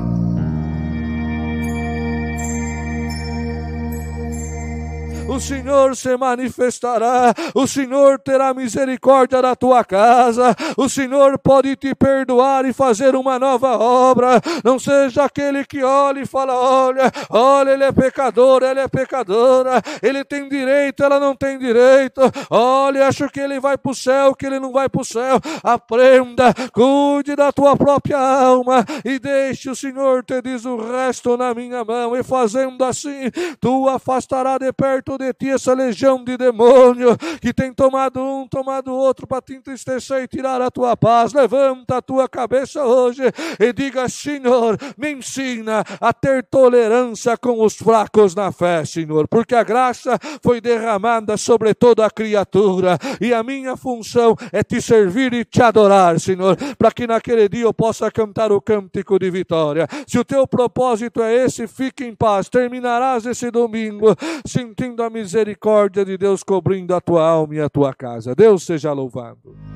Bye. O Senhor se manifestará, o Senhor terá misericórdia da tua casa, o Senhor pode te perdoar e fazer uma nova obra. Não seja aquele que olha e fala: olha, olha, ele é pecador, ele é pecadora, ele tem direito, ela não tem direito. Olha, acho que ele vai para o céu, que ele não vai para o céu. Aprenda, cuide da tua própria alma e deixe o Senhor te diz o resto na minha mão. E fazendo assim, tu afastará de perto de ti essa legião de demônio que tem tomado um, tomado outro para te entristecer e tirar a tua paz. Levanta a tua cabeça hoje e diga: Senhor, me ensina a ter tolerância com os fracos na fé, Senhor, porque a graça foi derramada sobre toda a criatura e a minha função é te servir e te adorar, Senhor, para que naquele dia eu possa cantar o cântico de vitória. Se o teu propósito é esse, fique em paz. Terminarás esse domingo sentindo a misericórdia de Deus cobrindo a tua alma e a tua casa. Deus seja louvado.